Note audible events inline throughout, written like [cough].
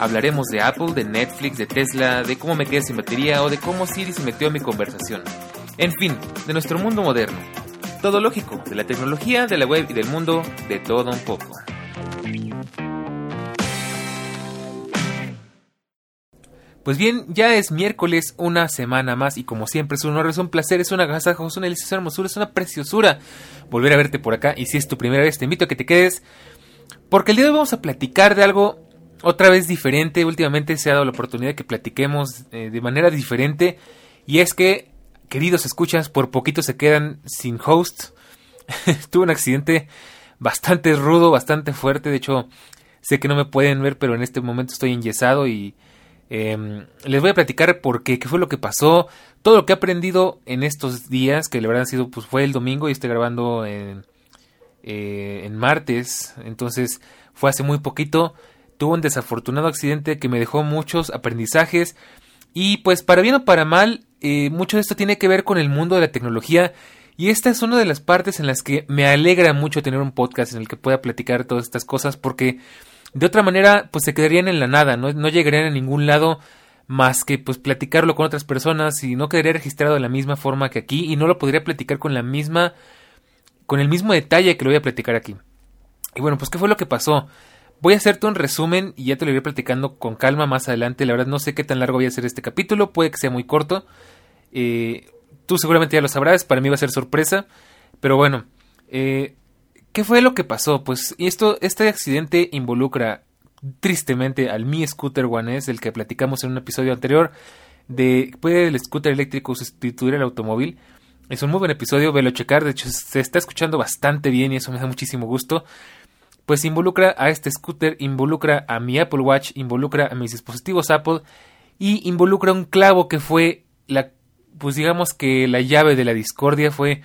Hablaremos de Apple, de Netflix, de Tesla, de cómo me quedé sin batería o de cómo Siri se metió en mi conversación. En fin, de nuestro mundo moderno. Todo lógico, de la tecnología, de la web y del mundo, de todo un poco. Pues bien, ya es miércoles, una semana más, y como siempre es un honor, es un placer, es una agasajo, es una deliciosa hermosura, es una preciosura volver a verte por acá. Y si es tu primera vez, te invito a que te quedes, porque el día de hoy vamos a platicar de algo otra vez diferente. Últimamente se ha dado la oportunidad de que platiquemos eh, de manera diferente, y es que, queridos escuchas, por poquito se quedan sin host. [laughs] Tuve un accidente bastante rudo, bastante fuerte, de hecho, sé que no me pueden ver, pero en este momento estoy enyesado y Em, les voy a platicar por qué, qué fue lo que pasó, todo lo que he aprendido en estos días, que la verdad han sido, pues fue el domingo y estoy grabando en, eh, en martes, entonces fue hace muy poquito, tuve un desafortunado accidente que me dejó muchos aprendizajes y pues para bien o para mal, eh, mucho de esto tiene que ver con el mundo de la tecnología y esta es una de las partes en las que me alegra mucho tener un podcast en el que pueda platicar todas estas cosas porque de otra manera, pues se quedarían en la nada, no, no llegarían a ningún lado más que pues platicarlo con otras personas y no quedaría registrado de la misma forma que aquí y no lo podría platicar con la misma con el mismo detalle que lo voy a platicar aquí. Y bueno, pues qué fue lo que pasó. Voy a hacerte un resumen y ya te lo iré platicando con calma más adelante. La verdad no sé qué tan largo voy a hacer este capítulo, puede que sea muy corto. Eh, tú seguramente ya lo sabrás, para mí va a ser sorpresa. Pero bueno, eh, ¿Qué fue lo que pasó? Pues esto, este accidente involucra tristemente al Mi Scooter One S, el que platicamos en un episodio anterior, de puede el scooter eléctrico sustituir el automóvil. Es un muy buen episodio, velo checar, de hecho se está escuchando bastante bien y eso me da muchísimo gusto. Pues involucra a este scooter, involucra a mi Apple Watch, involucra a mis dispositivos Apple y involucra un clavo que fue la, pues digamos que la llave de la discordia fue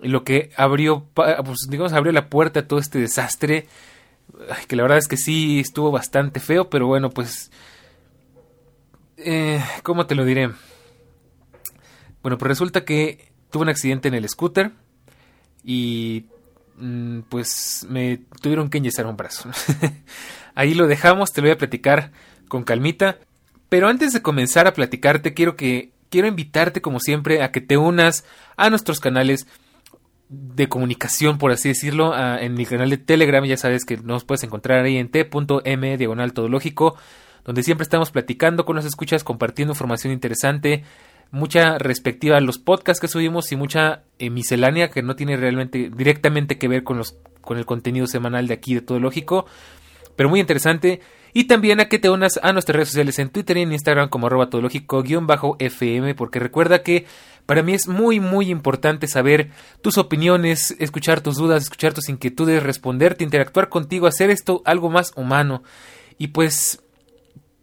lo que abrió, pues digamos, abrió la puerta a todo este desastre, que la verdad es que sí estuvo bastante feo, pero bueno, pues, eh, ¿cómo te lo diré? Bueno, pues resulta que tuve un accidente en el scooter y pues me tuvieron que enyesar un brazo. [laughs] Ahí lo dejamos, te lo voy a platicar con calmita. Pero antes de comenzar a platicarte, quiero que quiero invitarte como siempre a que te unas a nuestros canales de comunicación, por así decirlo, en mi canal de Telegram. Ya sabes que nos puedes encontrar ahí en t.m diagonal todológico, donde siempre estamos platicando con los escuchas, compartiendo información interesante, mucha respectiva a los podcasts que subimos y mucha eh, miscelánea que no tiene realmente directamente que ver con los con el contenido semanal de aquí de Todológico, pero muy interesante. Y también a que te unas a nuestras redes sociales en Twitter y en Instagram como arroba todológico-fm, porque recuerda que para mí es muy muy importante saber tus opiniones, escuchar tus dudas, escuchar tus inquietudes, responderte, interactuar contigo, hacer esto algo más humano. Y pues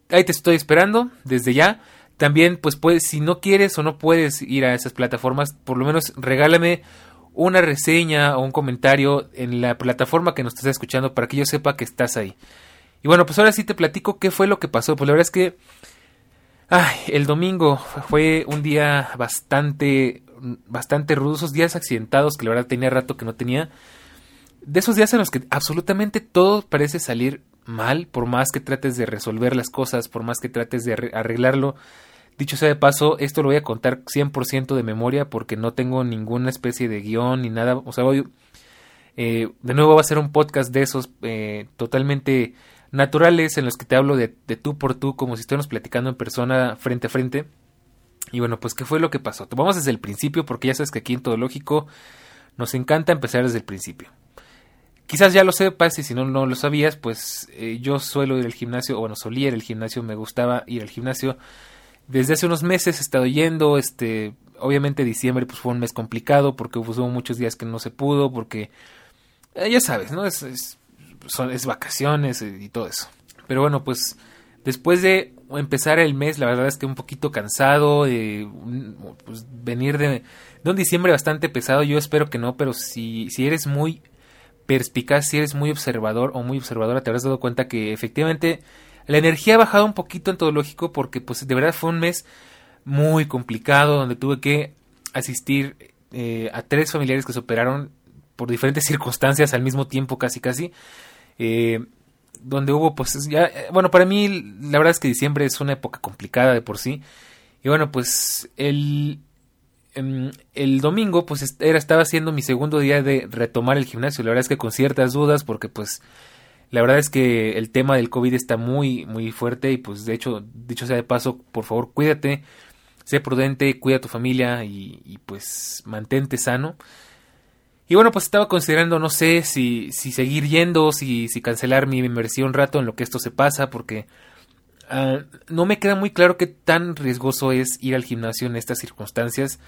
ahí te estoy esperando desde ya. También pues puedes, si no quieres o no puedes ir a esas plataformas, por lo menos regálame una reseña o un comentario en la plataforma que nos estás escuchando para que yo sepa que estás ahí. Y bueno, pues ahora sí te platico qué fue lo que pasó. Pues la verdad es que Ay, el domingo fue un día bastante, bastante rudo, esos días accidentados que la verdad tenía rato que no tenía. De esos días en los que absolutamente todo parece salir mal, por más que trates de resolver las cosas, por más que trates de arreglarlo. Dicho sea de paso, esto lo voy a contar 100% de memoria porque no tengo ninguna especie de guion ni nada. O sea, hoy, eh, de nuevo va a ser un podcast de esos eh, totalmente naturales en los que te hablo de, tú por tú, como si estuviéramos platicando en persona frente a frente. Y bueno, pues qué fue lo que pasó. Vamos desde el principio porque ya sabes que aquí en Todo Lógico nos encanta empezar desde el principio. Quizás ya lo sepas y si no, no lo sabías, pues eh, yo suelo ir al gimnasio, o bueno, solía ir al gimnasio, me gustaba ir al gimnasio. Desde hace unos meses he estado yendo, este, obviamente diciembre pues fue un mes complicado porque hubo muchos días que no se pudo, porque eh, ya sabes, ¿no? es, son, es vacaciones y todo eso. Pero bueno, pues después de empezar el mes, la verdad es que un poquito cansado, de pues, venir de, de, un diciembre bastante pesado, yo espero que no, pero si, si eres muy perspicaz, si eres muy observador o muy observadora, te habrás dado cuenta que efectivamente la energía ha bajado un poquito en todo lógico porque pues de verdad fue un mes muy complicado donde tuve que asistir eh, a tres familiares que se operaron por diferentes [laughs] circunstancias al mismo tiempo casi casi eh, donde hubo pues ya eh, bueno para mí la verdad es que diciembre es una época complicada de por sí. Y bueno pues el el domingo pues era estaba siendo mi segundo día de retomar el gimnasio la verdad es que con ciertas dudas porque pues la verdad es que el tema del COVID está muy, muy fuerte y pues de hecho, dicho sea de paso, por favor cuídate, sé prudente, cuida a tu familia y, pues mantente sano. Y bueno, pues estaba considerando, no sé, si, si seguir yendo, si, si cancelar mi inversión un rato en lo que esto se pasa, porque uh, no me queda muy claro qué tan riesgoso es ir al gimnasio en estas circunstancias.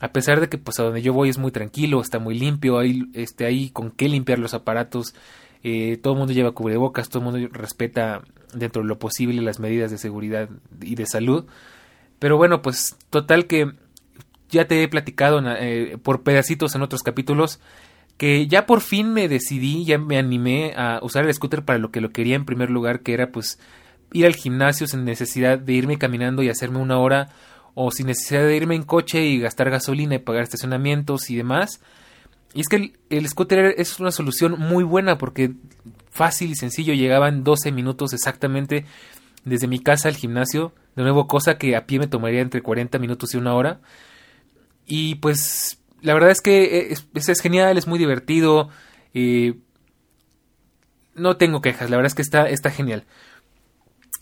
A pesar de que pues a donde yo voy es muy tranquilo, está muy limpio, hay, este, hay con qué limpiar los aparatos, eh, todo el mundo lleva cubrebocas, todo el mundo respeta dentro de lo posible las medidas de seguridad y de salud. Pero bueno, pues total que ya te he platicado eh, por pedacitos en otros capítulos que ya por fin me decidí, ya me animé a usar el scooter para lo que lo quería en primer lugar, que era pues ir al gimnasio sin necesidad de irme caminando y hacerme una hora o sin necesidad de irme en coche y gastar gasolina y pagar estacionamientos y demás. Y es que el, scooter es una solución muy buena porque fácil y sencillo, llegaban 12 minutos exactamente desde mi casa al gimnasio, de nuevo cosa que a pie me tomaría entre 40 minutos y una hora. Y pues la verdad es que es, es, genial, es muy divertido. Eh, no tengo quejas, la verdad es que está, está genial.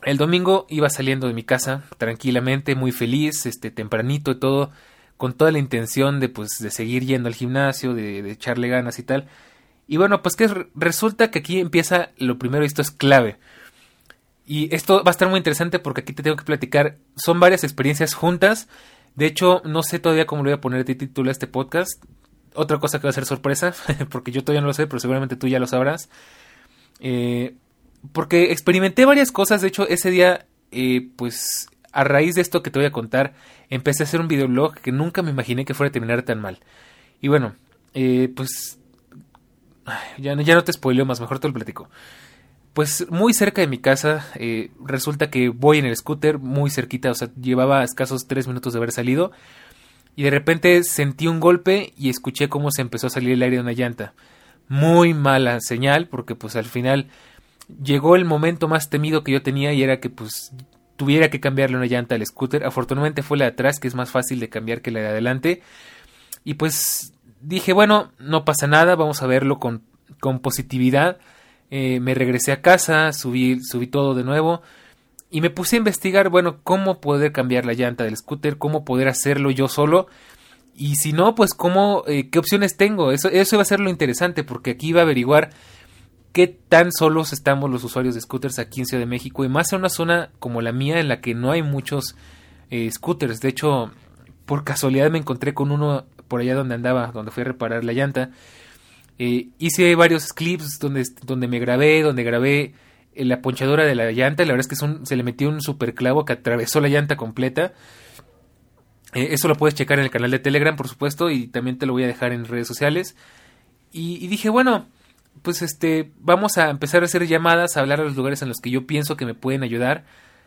El domingo iba saliendo de mi casa tranquilamente, muy feliz, este tempranito y todo con toda la intención de pues de seguir yendo al gimnasio, de, echarle ganas y tal. Y bueno, pues que resulta que aquí empieza lo primero, esto es clave. Y esto va a estar muy interesante porque aquí te tengo que platicar. Son varias experiencias juntas. De hecho, no sé todavía cómo le voy a poner de título a este podcast. Otra cosa que va a ser sorpresa, [laughs] porque yo todavía no lo sé, pero seguramente tú ya lo sabrás. Eh, porque experimenté varias cosas. De hecho, ese día, eh, pues a raíz de esto que te voy a contar, empecé a hacer un videoblog que nunca me imaginé que fuera a terminar tan mal. Y bueno, eh, pues ya, ya no te spoileo más, mejor te lo platico. Pues muy cerca de mi casa, eh, resulta que voy en el scooter, muy cerquita, o sea, llevaba escasos tres minutos de haber salido, y de repente sentí un golpe y escuché cómo se empezó a salir el aire de una llanta. Muy mala señal, porque pues al final llegó el momento más temido que yo tenía y era que pues tuviera que cambiarle una llanta al scooter. Afortunadamente fue la de atrás, que es más fácil de cambiar que la de adelante. Y pues dije, bueno, no pasa nada, vamos a verlo con, con positividad. Eh, me regresé a casa, subí, subí todo de nuevo y me puse a investigar, bueno, cómo poder cambiar la llanta del scooter, cómo poder hacerlo yo solo. Y si no, pues cómo, eh, qué opciones tengo. Eso, eso va a ser lo interesante, porque aquí iba a averiguar qué tan solos estamos los usuarios de scooters aquí en Ciudad de México y más en una zona como la mía en la que no hay muchos eh, scooters. De hecho, por casualidad me encontré con uno por allá donde andaba, donde fui a reparar la llanta. Eh, hice varios clips donde, donde me grabé, donde grabé eh, la ponchadora de la llanta. La verdad es que se le metió un super clavo que atravesó la llanta completa. eso lo puedes checar en el canal de Telegram, por supuesto, y también te lo voy a dejar en redes sociales. y dije, bueno, pues este, vamos a empezar a hacer llamadas, a hablar a los lugares en los que yo pienso que me pueden ayudar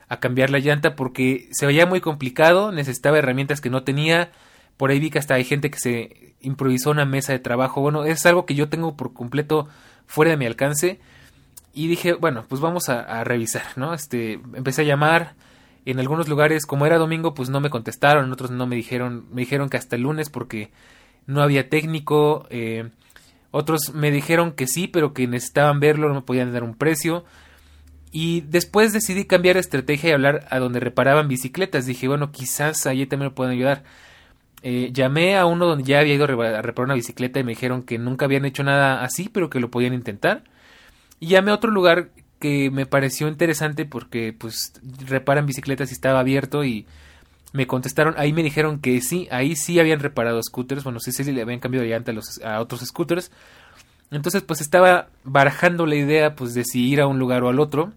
a cambiar la llanta porque se veía muy complicado, necesitaba herramientas que no tenía, por ahí vi que hasta hay gente que se improvisó una mesa de trabajo, bueno, es algo que yo tengo por completo fuera de mi alcance. Y dije, bueno, pues vamos a, revisar, ¿no? Este, empecé a llamar, en algunos lugares, como era domingo, pues no me contestaron, en otros no me dijeron, me dijeron que hasta el lunes porque no había técnico, eh, otros me dijeron que sí, pero que necesitaban verlo, no me podían dar un precio. Y después decidí cambiar estrategia y hablar a donde reparaban bicicletas. Dije, bueno, quizás allí también me pueden ayudar. Eh, llamé a uno donde ya había ido a reparar una bicicleta y me dijeron que nunca habían hecho nada así, pero que lo podían intentar. Y llamé a otro lugar que me pareció interesante porque pues reparan bicicletas y estaba abierto y me contestaron, ahí me dijeron que sí, ahí sí habían reparado scooters, bueno, sí, sí, le habían cambiado de a, los, a otros scooters. Entonces, pues estaba barajando la idea, pues, de si ir a un lugar o al otro.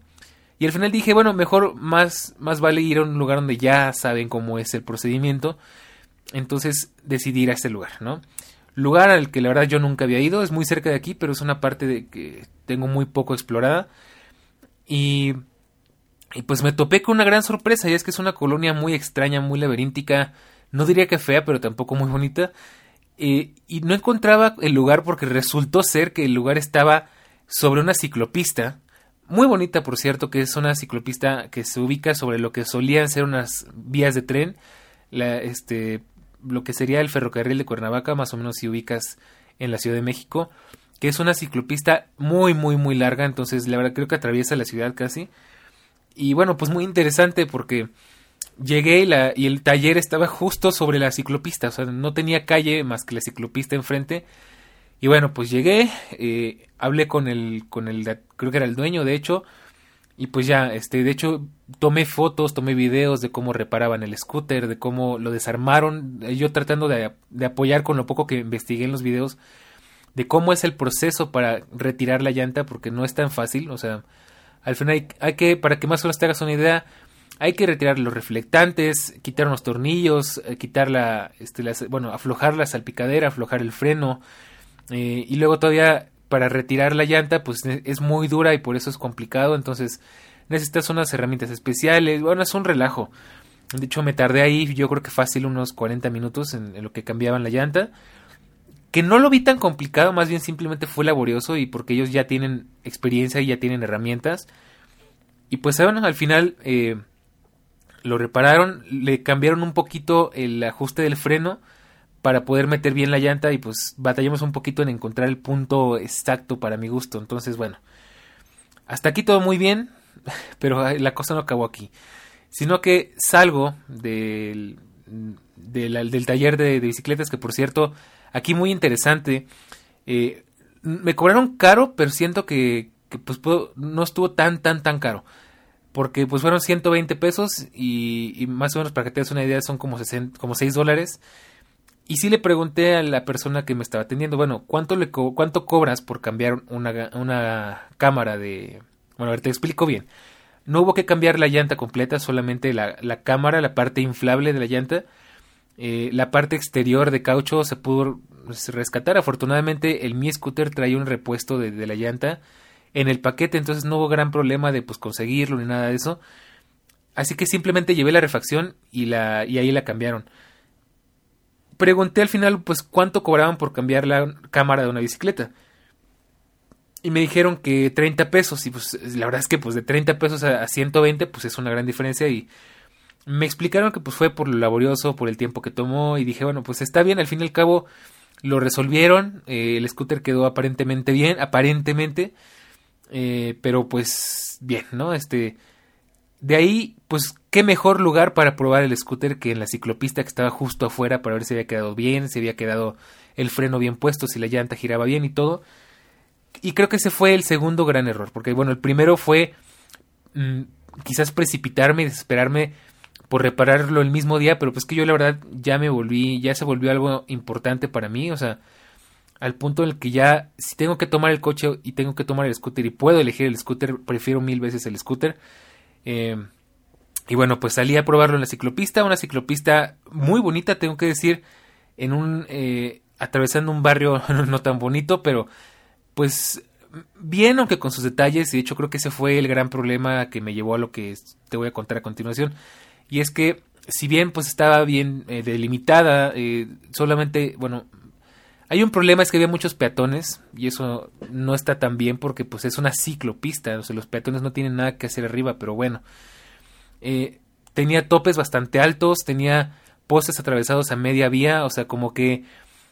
Y al final dije, bueno, mejor más, más vale ir a un lugar donde ya saben cómo es el procedimiento. Entonces decidí ir a ese lugar, ¿no? Lugar al que la verdad yo nunca había ido, es muy cerca de aquí, pero es una parte de que tengo muy poco explorada. Y, y pues me topé con una gran sorpresa, y es que es una colonia muy extraña, muy laberíntica, no diría que fea, pero tampoco muy bonita. Eh, y no encontraba el lugar porque resultó ser que el lugar estaba sobre una ciclopista, muy bonita por cierto, que es una ciclopista que se ubica sobre lo que solían ser unas vías de tren, este, lo que sería el ferrocarril de Cuernavaca, más o menos si ubicas en la Ciudad de México, que es una ciclopista muy, muy, muy larga, entonces la verdad creo que atraviesa la ciudad casi. Y bueno, pues muy interesante porque llegué y, la, y el taller estaba justo sobre la ciclopista, o sea, no tenía calle más que la ciclopista enfrente. Y bueno, pues llegué, eh, hablé con el, con el, creo que era el dueño, de hecho, y pues ya, este, de hecho, tomé fotos, tomé videos de cómo reparaban el scooter, de cómo lo desarmaron, eh, yo tratando de, apoyar con lo poco que investigué en los videos, de cómo es el proceso para retirar la llanta, porque no es tan fácil, o sea, al final hay, que, para que más o menos te hagas una idea, hay que retirar los reflectantes, quitar unos tornillos, eh, quitar la, este, bueno, aflojar la salpicadera, aflojar el freno, eh, y luego todavía para retirar la llanta pues es muy dura y por eso es complicado, entonces necesitas unas herramientas especiales, bueno, es un relajo. De hecho, me tardé ahí, yo creo que fácil unos 40 minutos en, lo que cambiaban la llanta. Que no lo vi tan complicado, más bien simplemente fue laborioso y porque ellos ya tienen experiencia y ya tienen herramientas. Y pues bueno, al final eh, lo repararon, le cambiaron un poquito el ajuste del freno para poder meter bien la llanta y pues batallamos un poquito en encontrar el punto exacto para mi gusto. Entonces, bueno, hasta aquí todo muy bien, [laughs] pero la cosa no acabó aquí. Sino que salgo del, del taller de, bicicletas, que por cierto, aquí muy interesante. Eh, me cobraron caro, pero siento que, pues no estuvo tan, tan, tan caro. Porque pues fueron 120 pesos y, más o menos para que te des una idea son como, como 6 dólares. Y sí le pregunté a la persona que me estaba atendiendo, bueno, ¿cuánto, le cuánto cobras por cambiar una, una cámara de... Bueno, a ver, te explico bien. No hubo que cambiar la llanta completa, solamente la, la cámara, la parte inflable de la llanta. Eh, la parte exterior de caucho se pudo rescatar. Afortunadamente el Mi Scooter traía un repuesto de, de, la llanta en el paquete, entonces no hubo gran problema de pues conseguirlo ni nada de eso. Así que simplemente llevé la refacción y, la, y ahí la cambiaron pregunté al final pues cuánto cobraban por cambiar la cámara de una bicicleta. Y me dijeron que 30 pesos y pues la verdad es que pues de 30 pesos a 120 pues es una gran diferencia y me explicaron que pues fue por lo laborioso, por el tiempo que tomó y dije bueno pues está bien, al fin y al cabo lo resolvieron, eh, el scooter quedó aparentemente bien, aparentemente, eh, pero pues bien, ¿no? Este, de ahí pues qué mejor lugar para probar el scooter que en la ciclopista que estaba justo afuera para ver si había quedado bien, si había quedado el freno bien puesto, si la llanta giraba bien y todo. Y creo que ese fue el segundo gran error, porque bueno, el primero fue mm, quizás precipitarme y desesperarme por repararlo el mismo día, pero pues que yo la verdad ya me volví, ya se volvió algo importante para mí, o sea, al punto en el que ya si tengo que tomar el coche y tengo que tomar el scooter y puedo elegir el scooter, prefiero mil veces el scooter. Eh, y bueno, pues salí a probarlo en la ciclopista, una ciclopista muy bonita, tengo que decir, en un eh, atravesando un barrio [laughs] no tan bonito, pero pues bien, aunque con sus detalles, y de hecho creo que ese fue el gran problema que me llevó a lo que te voy a contar a continuación, y es que si bien pues estaba bien eh, delimitada, eh, solamente, bueno, hay un problema es que había muchos peatones y eso no está tan bien porque pues es una ciclopista, o sea, los peatones no tienen nada que hacer arriba, pero bueno. Eh, tenía topes bastante altos, tenía postes atravesados a media vía, o sea, como que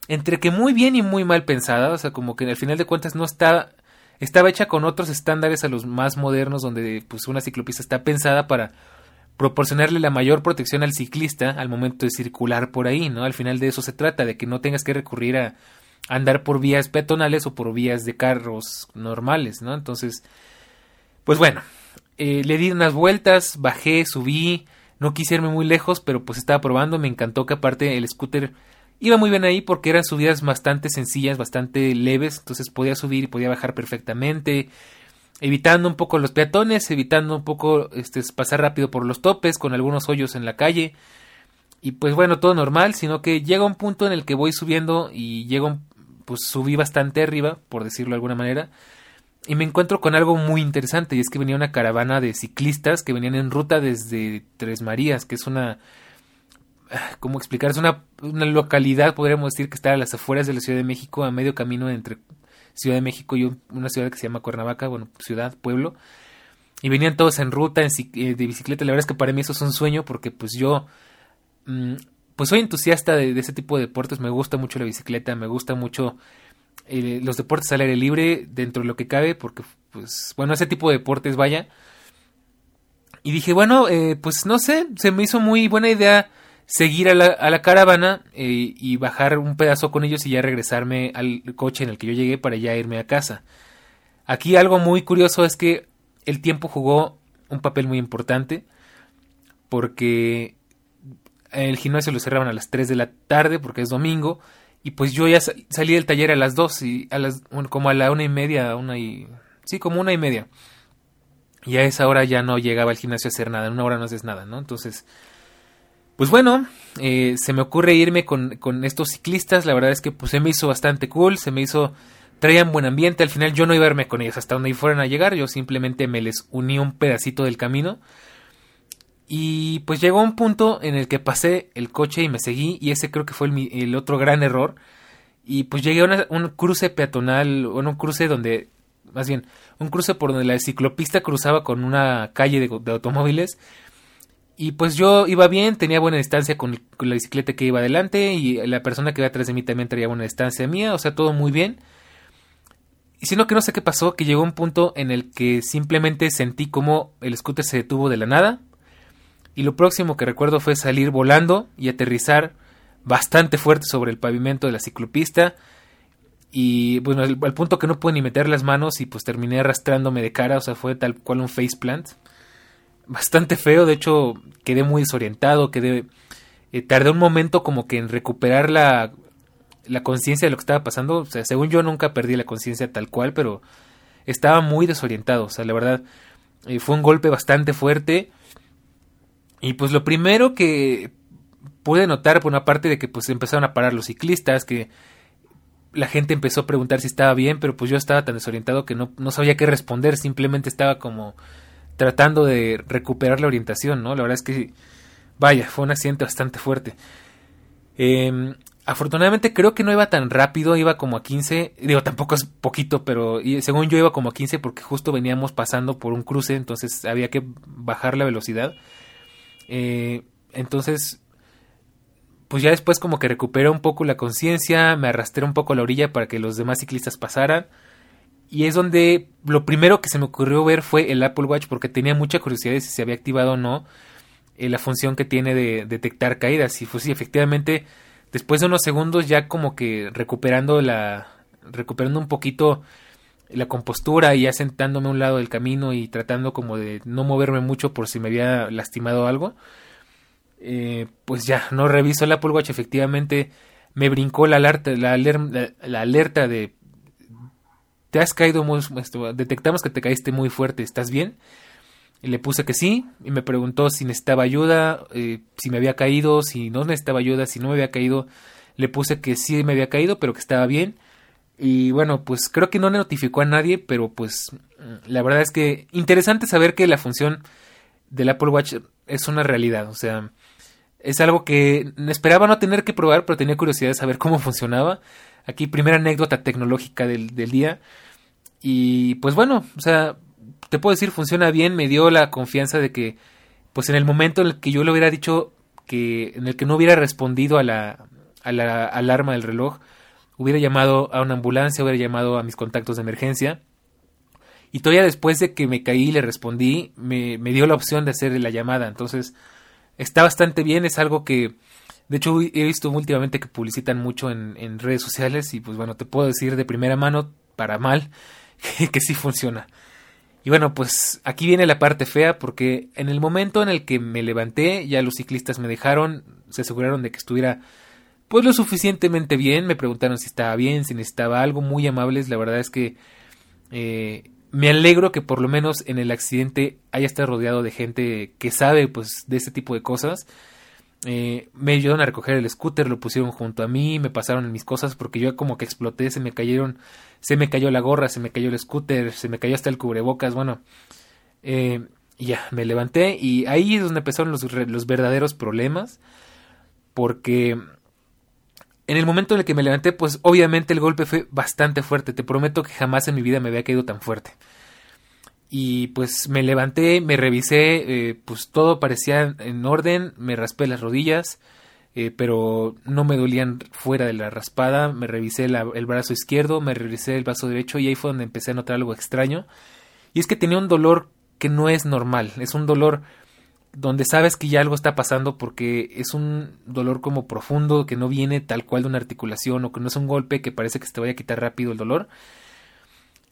entre que muy bien y muy mal pensada, o sea, como que al final de cuentas no está estaba hecha con otros estándares a los más modernos donde pues una ciclopista está pensada para proporcionarle la mayor protección al ciclista al momento de circular por ahí, ¿no? Al final de eso se trata, de que no tengas que recurrir a andar por vías peatonales o por vías de carros normales, ¿no? Entonces, pues bueno, eh, le di unas vueltas, bajé, subí, no quise irme muy lejos, pero pues estaba probando, me encantó que aparte el scooter iba muy bien ahí porque eran subidas bastante sencillas, bastante leves, entonces podía subir y podía bajar perfectamente. Evitando un poco los peatones, evitando un poco este, pasar rápido por los topes, con algunos hoyos en la calle. Y pues bueno, todo normal, sino que llega un punto en el que voy subiendo y llego, pues subí bastante arriba, por decirlo de alguna manera, y me encuentro con algo muy interesante, y es que venía una caravana de ciclistas que venían en ruta desde Tres Marías, que es una... Ah, ¿Cómo explicar? Es una, una localidad, podríamos decir, que está a las afueras de la Ciudad de México, a medio camino entre Ciudad de México y una ciudad que se llama Cuernavaca, bueno, ciudad, pueblo. Y venían todos en ruta, en, eh, de bicicleta. La verdad es que para mí eso es un sueño porque pues yo... Mm, pues soy entusiasta de, ese tipo de deportes, me gusta mucho la bicicleta, me gusta mucho eh, los deportes al aire libre dentro de lo que cabe, porque pues bueno, ese tipo de deportes vaya. Y dije, bueno, eh, pues no sé, se me hizo muy buena idea seguir a la, a la caravana eh, y bajar un pedazo con ellos y ya regresarme al coche en el que yo llegué para ya irme a casa. Aquí algo muy curioso es que el tiempo jugó un papel muy importante porque el gimnasio lo cerraban a las 3 de la tarde porque es domingo y pues yo ya salí del taller a las 2 y a las como a la una y media, una y sí, como una y media. Y a esa hora ya no llegaba al gimnasio a hacer nada, en una hora no haces nada, ¿no? Entonces pues bueno, eh, se me ocurre irme con, con, estos ciclistas, la verdad es que pues se me hizo bastante cool, se me hizo, traían buen ambiente, al final yo no iba a irme con ellos hasta donde fueran a llegar, yo simplemente me les uní un pedacito del camino. Y pues llegó un punto en el que pasé el coche y me seguí, y ese creo que fue el, el otro gran error. Y pues llegué a un cruce peatonal, o un cruce donde, más bien, un cruce por donde la ciclopista cruzaba con una calle de automóviles y pues yo iba bien, tenía buena distancia con, la bicicleta que iba adelante y la persona que iba atrás de mí también tenía buena distancia mía, o sea, todo muy bien. Y sino que no sé qué pasó, que llegó un punto en el que simplemente sentí como el scooter se detuvo de la nada. Y lo próximo que recuerdo fue salir volando y aterrizar bastante fuerte sobre el pavimento de la ciclopista. Y bueno, al, punto que no pude ni meter las manos y pues terminé arrastrándome de cara, o sea, fue tal cual un face plant bastante feo, de hecho quedé muy desorientado, quedé... Eh, tardé un momento como que en recuperar la, la conciencia de lo que estaba pasando, o sea, según yo nunca perdí la conciencia tal cual, pero estaba muy desorientado, o sea, la verdad eh, fue un golpe bastante fuerte. Y pues lo primero que pude notar por una parte de que pues empezaron a parar los ciclistas, que la gente empezó a preguntar si estaba bien, pero pues yo estaba tan desorientado que no, no sabía qué responder, simplemente estaba como tratando de recuperar la orientación, ¿no? La verdad es que, vaya, fue un accidente bastante fuerte. Em, afortunadamente creo que no iba tan rápido, iba como a 15, digo, tampoco es poquito, pero según yo iba como a 15 porque justo veníamos pasando por un cruce, entonces había que bajar la velocidad. Eh, entonces, pues ya después como que recuperé un poco la conciencia, me arrastré un poco a la orilla para que los demás ciclistas pasaran. Y es donde lo primero que se me ocurrió ver fue el Apple Watch porque tenía mucha curiosidad de si se había activado o no eh, la función que tiene de detectar caídas. Y pues sí, efectivamente, después de unos segundos ya como que recuperando la recuperando un poquito la compostura y ya sentándome a un lado del camino y tratando como de no moverme mucho por si me había lastimado algo. Eh, pues ya, no reviso el Apple Watch, efectivamente me brincó la alerta, la, la alerta de te has caído muy, detectamos que te caíste muy fuerte, ¿estás bien? Y le puse que sí, y me preguntó si necesitaba ayuda, eh, si me había caído, si no necesitaba ayuda, si no me había caído. Le puse que sí me había caído, pero que estaba bien. Y bueno, pues creo que no le notificó a nadie, pero pues la verdad es que interesante saber que la función del Apple Watch es una realidad. O sea, es algo que esperaba no tener que probar, pero tenía curiosidad de saber cómo [laughs] funcionaba. Aquí primera anécdota tecnológica del, del día. Y pues bueno, o sea, te puedo decir, funciona bien, me dio la confianza de que, pues en el momento en el que yo le hubiera dicho que, en el que no hubiera respondido a la, a la alarma del reloj, hubiera llamado a una ambulancia, hubiera llamado a mis contactos de emergencia. Y todavía después de que me caí y le respondí, me, me dio la opción de hacer la llamada. Entonces, está bastante bien, es algo que, de hecho, he visto últimamente que publicitan mucho en, redes sociales y pues bueno, te puedo decir de primera mano, para mal, [laughs] que, sí funciona. Y bueno, pues aquí viene la parte fea porque en el momento en el que me levanté, ya los ciclistas me dejaron, se aseguraron de que estuviera pues lo suficientemente bien, me preguntaron si estaba bien, si necesitaba algo, muy amables, la verdad es que eh, me alegro que por lo menos en el accidente haya estado rodeado de gente que sabe pues de este tipo de cosas. Eh, me ayudaron a recoger el scooter, lo pusieron junto a mí, me pasaron mis cosas porque yo como que exploté, se me cayeron, se me cayó la gorra, se me cayó el scooter, se me cayó hasta el cubrebocas, bueno, eh, ya, me levanté y ahí es donde empezaron los, los verdaderos problemas porque en el momento en el que me levanté, pues obviamente el golpe fue bastante fuerte. Te prometo que jamás en mi vida me había caído tan fuerte. Y pues me levanté, me revisé, eh, pues todo parecía en orden, me raspé las rodillas, eh, pero no me dolían fuera de la raspada, me revisé el brazo izquierdo, me revisé el brazo derecho y ahí fue donde empecé a notar algo extraño. Y es que tenía un dolor que no es normal, es un dolor donde sabes que ya algo está pasando porque es un dolor como profundo que no viene tal cual de una articulación o que no es un golpe que parece que se te vaya a quitar rápido el dolor.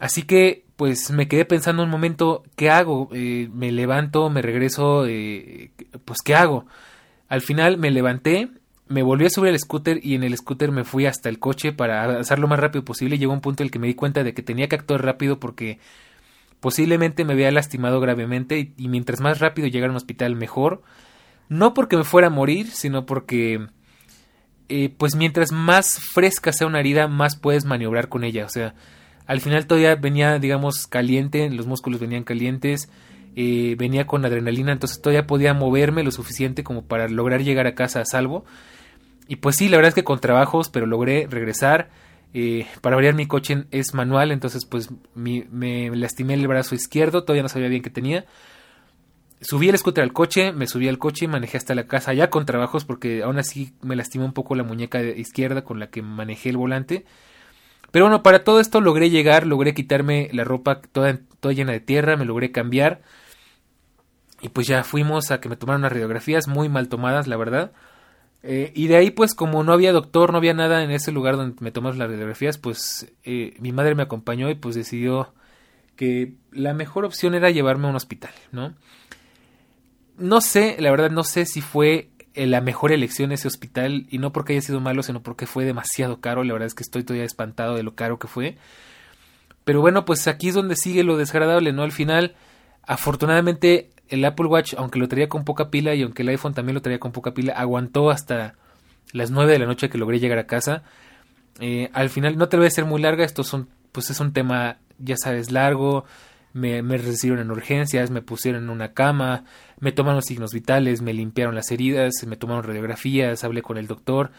Así que pues me quedé pensando un momento, ¿qué hago? Eh, me levanto, me regreso, eh, pues ¿qué hago? Al final me levanté, me volví a subir al scooter y en el scooter me fui hasta el coche para hacerlo lo más rápido posible. Llegó un punto en el que me di cuenta de que tenía que actuar rápido porque Posiblemente me había lastimado gravemente y, mientras más rápido llegara a un hospital mejor. No porque me fuera a morir, sino porque eh, pues mientras más fresca sea una herida, más puedes maniobrar con ella. O sea, al final todavía venía, digamos, caliente, los músculos venían calientes, eh, venía con adrenalina, entonces todavía podía moverme lo suficiente como para lograr llegar a casa a salvo. Y pues sí, la verdad es que con trabajos, pero logré regresar. Eh, para variar mi coche es manual, entonces pues me lastimé el brazo izquierdo, todavía no sabía bien qué tenía. Subí el scooter al coche, me subí al coche y manejé hasta la casa ya con trabajos porque aún así me lastimó un poco la muñeca izquierda con la que manejé el volante. Pero bueno, para todo esto logré llegar, logré quitarme la ropa toda, toda llena de tierra, me logré cambiar. Y pues ya fuimos a que me tomaran unas radiografías muy mal tomadas, la verdad. Eh, y de ahí, pues, como no había doctor, no había nada en ese lugar donde me tomas las radiografías, pues eh, mi madre me acompañó y pues decidió que la mejor opción era llevarme a un hospital, ¿no? No sé, la verdad no sé si fue la mejor elección ese hospital y no porque haya sido malo, sino porque fue demasiado caro, la verdad es que estoy todavía espantado de lo caro que fue. Pero bueno, pues aquí es donde sigue lo desagradable, ¿no? Al final, afortunadamente el Apple Watch, aunque lo traía con poca pila y aunque el iPhone también lo traía con poca pila, aguantó hasta las 9 de la noche que logré llegar a casa. Eh, al final, no te voy a hacer muy larga, esto son, pues es un tema, ya sabes, largo. Me recibieron en urgencias, me pusieron en una cama, me tomaron signos vitales, me limpiaron las heridas, me tomaron radiografías, hablé con el doctor.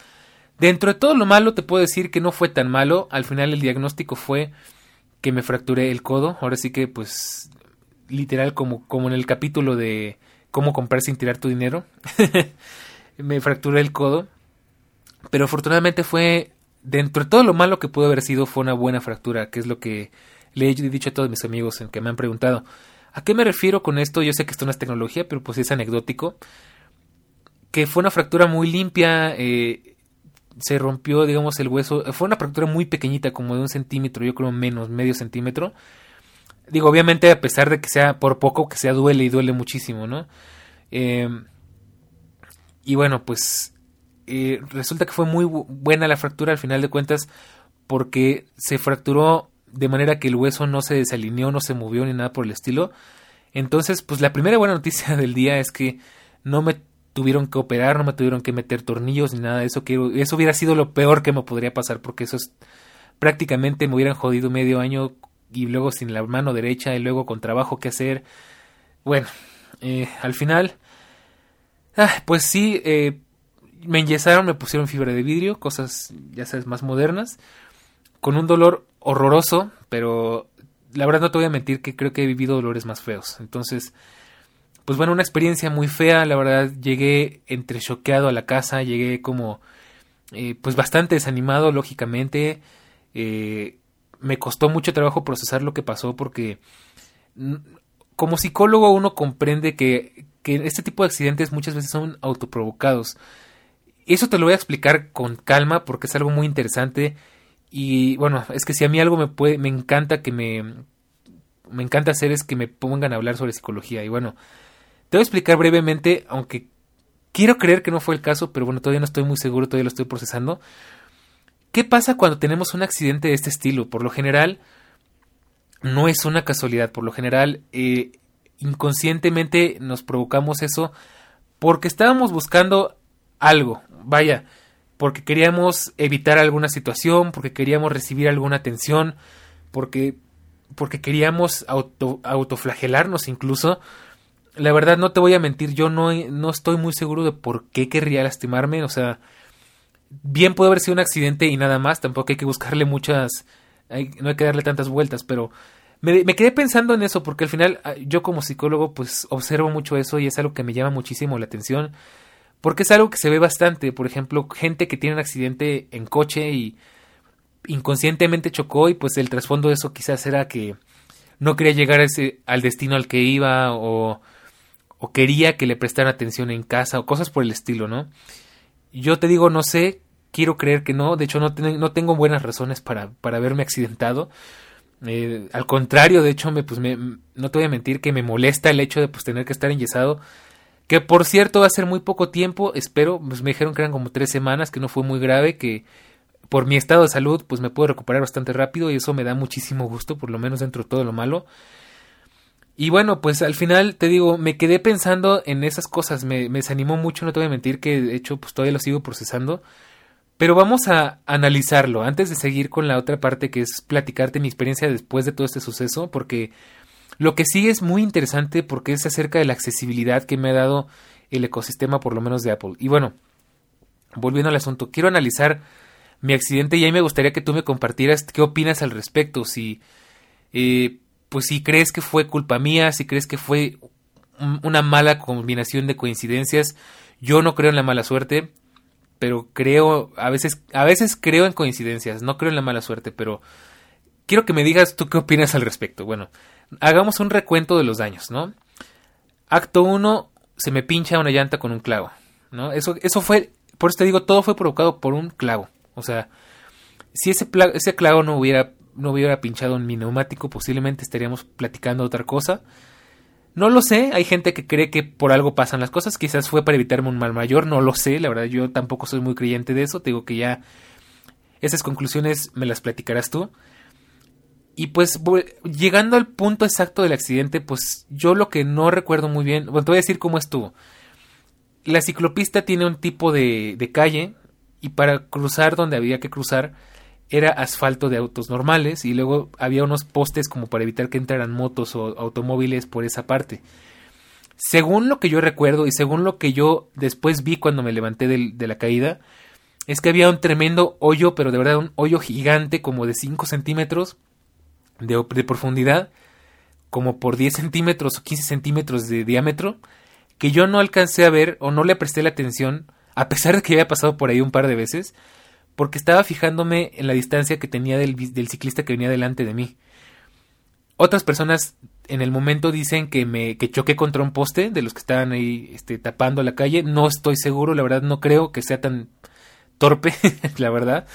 Dentro de todo lo malo, te puedo decir que no fue tan malo. Al final, el diagnóstico fue que me fracturé el codo. Ahora sí que, pues, literal como, como en el capítulo de cómo comprar sin tirar tu dinero. [laughs] me fracturé el codo. Pero afortunadamente fue, dentro de todo lo malo que pudo haber sido, fue una buena fractura, que es lo que le he dicho a todos mis amigos en que me han preguntado. ¿A qué me refiero con esto? Yo sé que esto no es tecnología, pero pues es anecdótico. Que fue una fractura muy limpia, eh, se rompió, digamos, el hueso. Fue una fractura muy pequeñita, como de un centímetro, yo creo menos, medio centímetro. Digo, obviamente, a pesar de que sea por poco, que sea duele y duele muchísimo, ¿no? Eh, y bueno, pues eh, resulta que fue muy buena la fractura al final de cuentas porque se fracturó de manera que el hueso no se desalineó, no se movió ni nada por el estilo. Entonces, pues la primera buena noticia [laughs] del día es que no me tuvieron que operar, no me tuvieron que meter tornillos ni nada de eso. Que eso hubiera sido lo peor que me podría pasar porque eso es prácticamente me hubieran jodido medio año y luego sin la mano derecha y luego con trabajo que hacer. Bueno, eh, al final, ah, pues sí, eh, me enyesaron, me pusieron fibra de vidrio, cosas, ya sabes, más modernas, con un dolor horroroso, pero la verdad no te voy a mentir que creo que he vivido dolores más feos. Entonces, pues bueno, una experiencia muy fea, la verdad llegué entre choqueado a la casa, llegué como, eh, pues bastante desanimado, lógicamente. Eh, me costó mucho trabajo procesar lo que pasó porque como psicólogo uno comprende que, que este tipo de accidentes muchas veces son autoprovocados. Eso te lo voy a explicar con calma porque es algo muy interesante y bueno, es que si a mí algo me puede, me encanta que me, me encanta hacer es que me pongan a hablar sobre psicología y bueno, te voy a explicar brevemente, aunque quiero creer que no fue el caso, pero bueno, todavía no estoy muy seguro, todavía lo estoy procesando. ¿Qué pasa cuando tenemos un accidente de este estilo? Por lo general, no es una casualidad. Por lo general, eh, inconscientemente nos provocamos eso porque estábamos buscando algo. Vaya, porque queríamos evitar alguna situación, porque queríamos recibir alguna atención, porque, porque queríamos auto, autoflagelarnos incluso. La verdad, no te voy a mentir, yo no, no estoy muy seguro de por qué querría lastimarme. O sea, bien puede haber sido un accidente y nada más, tampoco hay que buscarle muchas, no hay que darle tantas vueltas, pero me, me, quedé pensando en eso porque al final ah, yo como psicólogo pues observo mucho eso y es algo que me llama muchísimo la atención porque es algo que se ve bastante, por ejemplo, gente que tiene un accidente en coche y inconscientemente chocó y pues el trasfondo de eso quizás era que no quería llegar al destino al que iba o, o quería que le prestara atención en casa o cosas por el estilo, ¿no? Yo te digo, no sé, quiero creer que no, de hecho no, no tengo buenas razones para, para haberme accidentado. Eh, al contrario, de hecho, me, pues me, no te voy a mentir que me molesta el hecho de pues, tener que estar enyesado. Que por cierto va a ser muy poco tiempo, espero, pues me dijeron que eran como tres semanas, que no fue muy grave, que por mi estado de salud pues me puedo recuperar bastante rápido y eso me da muchísimo gusto, por lo menos dentro de todo lo malo. Y bueno, pues al final te digo, me quedé pensando en esas cosas, me, me desanimó mucho, no te voy a mentir que de hecho pues todavía lo sigo procesando. Pero vamos a analizarlo antes de seguir con la otra parte que es platicarte mi experiencia después de todo este suceso, porque lo que sí es muy interesante porque es acerca de la accesibilidad que me ha dado el ecosistema por lo menos de Apple. Y bueno, volviendo al asunto, quiero analizar mi accidente y ahí me gustaría que tú me compartieras qué opinas al respecto, si eh, pues si crees que fue culpa mía, si crees que fue una mala combinación de coincidencias, yo no creo en la mala suerte, pero creo, a veces, a veces creo en coincidencias, no creo en la mala suerte, pero quiero que me digas tú qué opinas al respecto. Bueno, hagamos un recuento de los daños, ¿no? Acto 1, se me pincha una llanta con un clavo, ¿no? Eso, eso fue, por eso te digo, todo fue provocado por un clavo. O sea, si ese, clavo no hubiera no hubiera pinchado en mi neumático, posiblemente estaríamos platicando otra cosa. No lo sé, hay gente que cree que por algo pasan las cosas, quizás fue para evitarme un mal mayor, no lo sé, la verdad yo tampoco soy muy creyente de eso, te digo que ya esas conclusiones me las platicarás tú. Y pues llegando al punto exacto del accidente, pues yo lo que no recuerdo muy bien, bueno, te voy a decir cómo estuvo. La ciclopista tiene un tipo de, de calle y para cruzar donde había que cruzar, era asfalto de autos normales y luego había unos postes como para evitar que entraran motos o automóviles por esa parte. Según lo que yo recuerdo y según lo que yo después vi cuando me levanté de, la caída, es que había un tremendo hoyo, pero de verdad un hoyo gigante como de 5 centímetros de, profundidad, como por 10 centímetros o 15 centímetros de diámetro, que yo no alcancé a ver o no le presté la atención, a pesar de que había pasado por ahí un par de veces, porque estaba fijándome en la distancia que tenía del, ciclista que venía delante de mí. Otras personas en el momento dicen que me que choqué contra un poste de los que estaban ahí este, tapando la calle. No estoy seguro, la verdad no creo que sea tan torpe, [laughs] la verdad.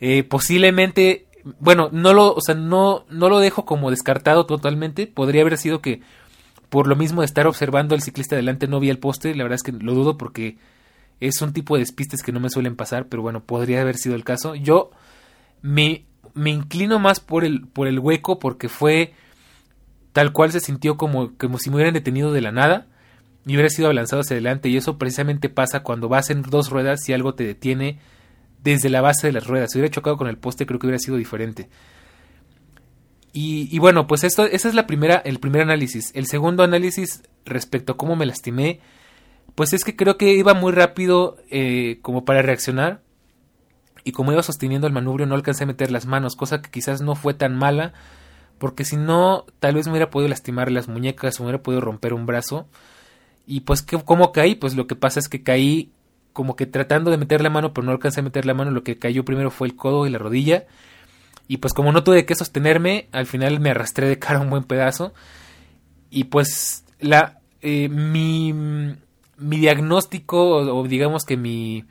Eh, posiblemente, bueno, no lo, o sea, no, no lo dejo como descartado totalmente. Podría haber sido que por lo mismo de estar observando al ciclista delante no vi el poste. La verdad es que lo dudo porque es un tipo de despistes que no me suelen pasar, pero bueno, podría haber sido el caso. Yo me, me inclino más por el, por el hueco porque fue tal cual se sintió como, como si me hubieran detenido de la nada y hubiera sido lanzado hacia adelante. Y eso precisamente pasa cuando vas en dos ruedas y algo te detiene desde la base de las ruedas. Si hubiera chocado con el poste, creo que hubiera sido diferente. Y, bueno, pues esto, esa es la primera, el primer análisis. El segundo análisis respecto a cómo me lastimé pues es que creo que iba muy rápido eh, como para reaccionar. Y como iba sosteniendo el manubrio no alcancé a meter las manos, cosa que quizás no fue tan mala. Porque si no, tal vez me hubiera podido lastimar las muñecas, me hubiera podido romper un brazo. Y pues, ¿cómo caí? Pues lo que pasa es que caí como que tratando de meter la mano, pero no alcancé a meter la mano. Lo que cayó primero fue el codo y la rodilla. Y pues como no tuve que sostenerme, al final me arrastré de cara un buen pedazo. Y pues la... Eh, mi mi diagnóstico o, digamos que mi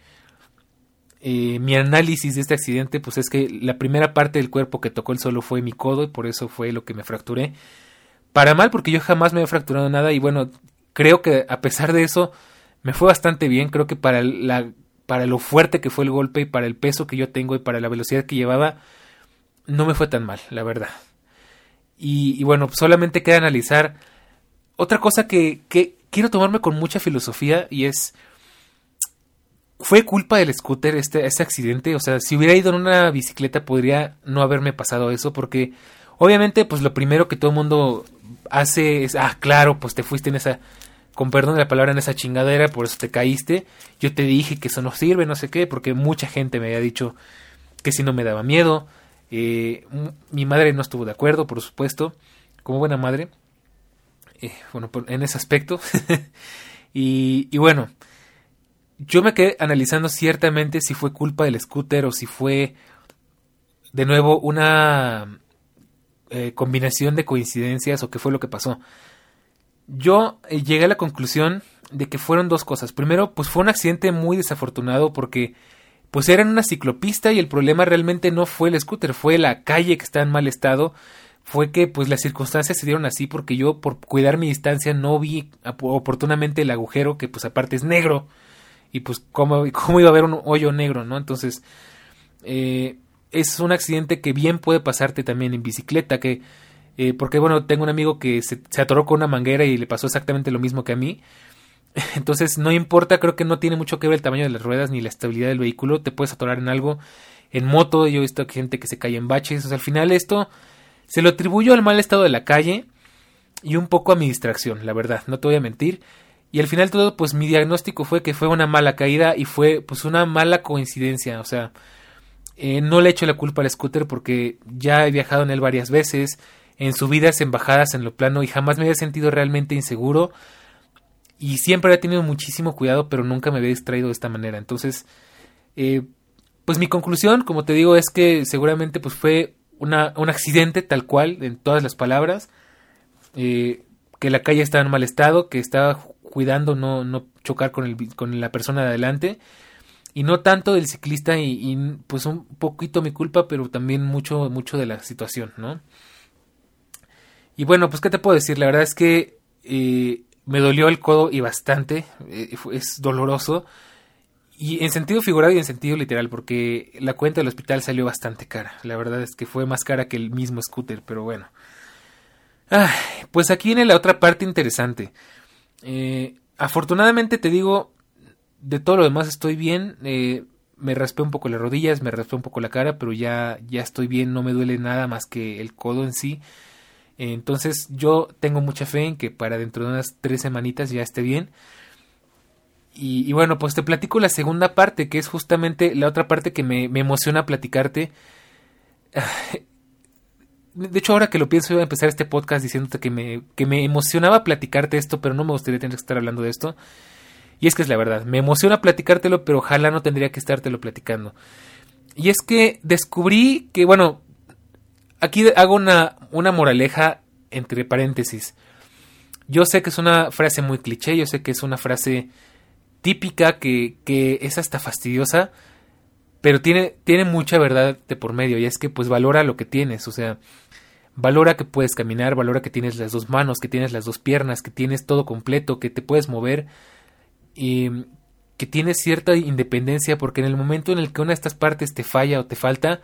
eh, mi análisis de este accidente pues es que la primera parte del cuerpo que tocó el suelo fue mi codo y por eso fue lo que me fracturé para mal porque yo jamás me he fracturado nada y bueno creo que a pesar de eso me fue bastante bien creo que para la para lo fuerte que fue el golpe y para el peso que yo tengo y para la velocidad que llevaba no me fue tan mal la verdad Y, bueno, solamente queda analizar otra cosa que, que quiero tomarme con mucha filosofía y es fue culpa del scooter este, este accidente. O sea, si hubiera ido en una bicicleta podría no haberme pasado eso porque obviamente pues lo primero que todo el mundo hace es, ah, claro, pues te fuiste en esa, con perdón de la palabra, en esa chingadera, por eso te caíste. Yo te dije que eso no sirve, no sé qué, porque mucha gente me había dicho que si no me daba miedo. Eh, mi madre no estuvo de acuerdo, por supuesto, como buena madre. Eh, bueno, en ese aspecto. [laughs] y, bueno, yo me quedé analizando ciertamente si fue culpa del scooter o si fue de nuevo una eh, combinación de coincidencias o qué fue lo que pasó. Yo eh, llegué a la conclusión de que fueron dos cosas. Primero, pues fue un accidente muy desafortunado porque pues era en una ciclopista y el problema realmente no fue el scooter, fue la calle que está en mal estado. Fue que pues las circunstancias se dieron así porque yo por cuidar mi distancia no vi oportunamente el agujero que pues aparte es negro y pues cómo, [laughs] cómo iba a haber un hoyo negro, ¿no? Entonces, eh, es un accidente que bien puede pasarte también en bicicleta, que, eh, porque bueno, tengo un amigo que se, atoró con una manguera y le pasó exactamente lo mismo que a mí. [laughs] Entonces, no importa, creo que no tiene mucho que ver el tamaño de las ruedas ni la estabilidad del vehículo, te puedes atorar en algo. En moto, yo he visto gente que se cae en baches, o sea, al final esto se lo atribuyo al mal estado de la calle y un poco a mi distracción, la verdad, no te voy a mentir. Y al final todo, pues mi diagnóstico fue que fue una mala caída y fue pues una mala coincidencia. O sea, eh, no le echo la culpa al scooter porque ya he viajado en él varias veces, en subidas, en bajadas, en lo plano y jamás me había sentido realmente inseguro. Y siempre había tenido muchísimo cuidado, pero nunca me había distraído de esta manera. Entonces, eh, pues mi conclusión, como te digo, es que seguramente pues fue una, un accidente tal cual, en todas las palabras. Eh, que la calle estaba en mal estado, que estaba cuidando no, no chocar con, el, con la persona de adelante y no tanto del ciclista y, pues un poquito mi culpa pero también mucho mucho de la situación no y bueno pues qué te puedo decir la verdad es que eh, me dolió el codo y bastante eh, es doloroso. Y en sentido figurado y en sentido literal porque la cuenta del hospital salió bastante cara. La verdad es que fue más cara que el mismo scooter pero bueno. Pues aquí viene la otra parte interesante. Eh, afortunadamente te digo, de todo lo demás estoy bien. Me raspé un poco las rodillas, me raspé un poco la cara, pero ya, ya estoy bien, no me duele nada más que el codo en sí. Entonces yo tengo mucha fe en que para dentro de unas tres semanitas ya esté bien. Y, bueno, pues te platico la segunda parte, que es justamente la otra parte que me, me emociona platicarte. [sighs] de hecho, ahora que lo pienso, iba a empezar este podcast diciéndote que me, que me emocionaba platicarte esto, pero no me gustaría tener que estar hablando de esto. Y es que es la verdad, me emociona platicártelo, pero ojalá no tendría que estártelo platicando. Y es que descubrí que, bueno, aquí hago una, una moraleja entre paréntesis. Yo sé que es una frase muy cliché, yo sé que es una frase típica que, que es hasta fastidiosa, pero tiene, tiene mucha verdad de por medio, y es que pues valora lo que tienes, o sea, Valora que puedes caminar, valora que tienes las dos manos, que tienes las dos piernas, que tienes todo completo, que te puedes mover y que tienes cierta independencia porque en el momento en el que una de estas partes te falla o te falta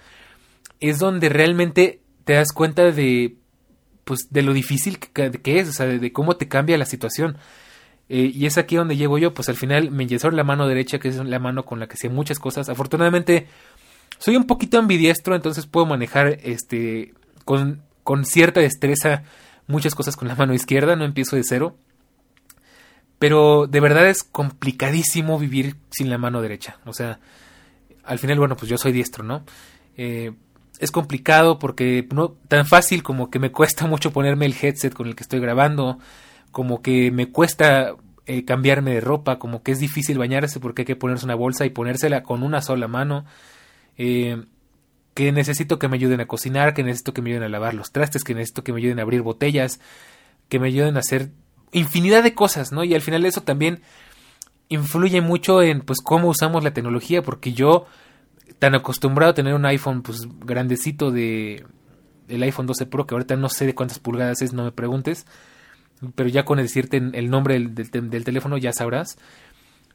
es donde realmente te das cuenta de pues de lo difícil que, es, o sea, de, cómo te cambia la situación. Eh, y es aquí donde llego yo, pues al final me enyesaron la mano derecha, que es la mano con la que sé muchas cosas. Afortunadamente soy un poquito ambidiestro, entonces puedo manejar este con con cierta destreza muchas cosas con la mano izquierda, no empiezo de cero. Pero de verdad es complicadísimo vivir sin la mano derecha. O sea, al final, bueno, pues yo soy diestro, ¿no? Eh, es complicado porque no tan fácil como que me cuesta mucho ponerme el headset con el que estoy grabando, como que me cuesta eh, cambiarme de ropa, como que es difícil bañarse porque hay que ponerse una bolsa y ponérsela con una sola mano. Eh, que necesito que me ayuden a cocinar, que necesito que me ayuden a lavar los trastes, que necesito que me ayuden a abrir botellas, que me ayuden a hacer infinidad de cosas, ¿no? Y al final eso también influye mucho en pues cómo usamos la tecnología, porque yo tan acostumbrado a tener un iPhone pues grandecito de el iPhone 12 Pro, que ahorita no sé de cuántas pulgadas es, no me preguntes, pero ya con decirte el nombre del, del teléfono ya sabrás.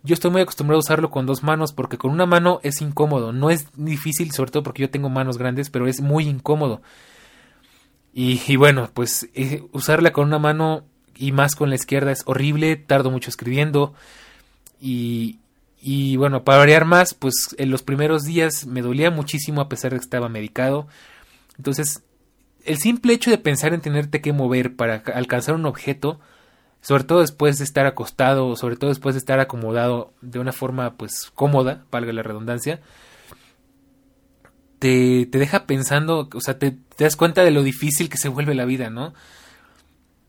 Yo estoy muy acostumbrado a usarlo con dos manos porque con una mano es incómodo. No es difícil, sobre todo porque yo tengo manos grandes, pero es muy incómodo. Y, bueno, pues eh, usarla con una mano y más con la izquierda es horrible, tardo mucho escribiendo y, y bueno, para variar más, pues en los primeros días me dolía muchísimo a pesar de que estaba medicado. Entonces, el simple hecho de pensar en tenerte que mover para alcanzar un objeto, sobre todo después de estar acostado, sobre todo después de estar acomodado de una forma pues cómoda, valga la redundancia, te, te deja pensando, o sea, te, te das cuenta de lo difícil que se vuelve la vida, ¿no?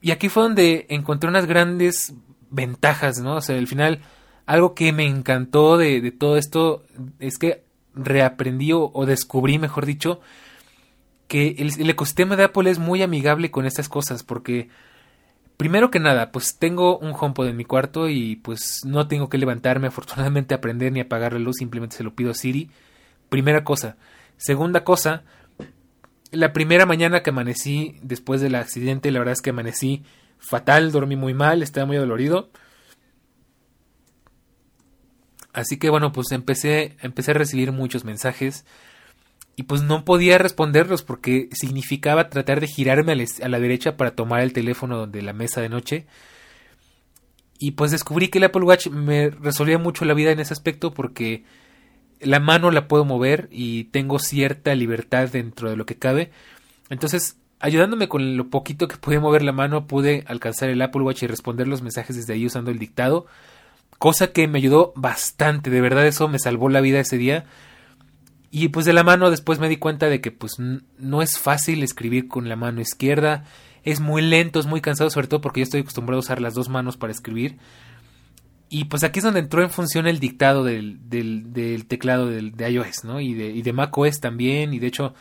Y aquí fue donde encontré unas grandes ventajas, ¿no? O sea, al final, algo que me encantó de, de todo esto es que reaprendí o, descubrí, mejor dicho, que el, ecosistema de Apple es muy amigable con estas cosas, porque primero que nada, pues tengo un HomePod en mi cuarto y pues no tengo que levantarme [laughs] afortunadamente a aprender ni apagar la luz, simplemente se lo pido a Siri. Primera cosa. Segunda cosa, la primera mañana que amanecí después del accidente, la verdad es que amanecí fatal, dormí muy mal, estaba muy dolorido. Así que bueno, pues empecé, empecé a recibir muchos mensajes y pues no podía responderlos porque significaba tratar de girarme a la derecha para tomar el teléfono de la mesa de noche. Y pues descubrí que el Apple Watch me resolvía mucho la vida en ese aspecto porque la mano la puedo mover y tengo cierta libertad dentro de lo que cabe. Entonces, ayudándome con lo poquito que pude mover la mano, pude alcanzar el Apple Watch y responder los mensajes desde ahí usando el dictado. Cosa que me ayudó bastante, de verdad eso me salvó la vida ese día. Y pues de la mano después me di cuenta de que pues no es fácil escribir con la mano izquierda, es muy lento, es muy cansado, sobre todo porque yo estoy acostumbrado a usar las dos manos para escribir. Y pues aquí es donde entró en función el dictado del, del, teclado del, de iOS, ¿no? Y de, y de macOS también. Y de hecho,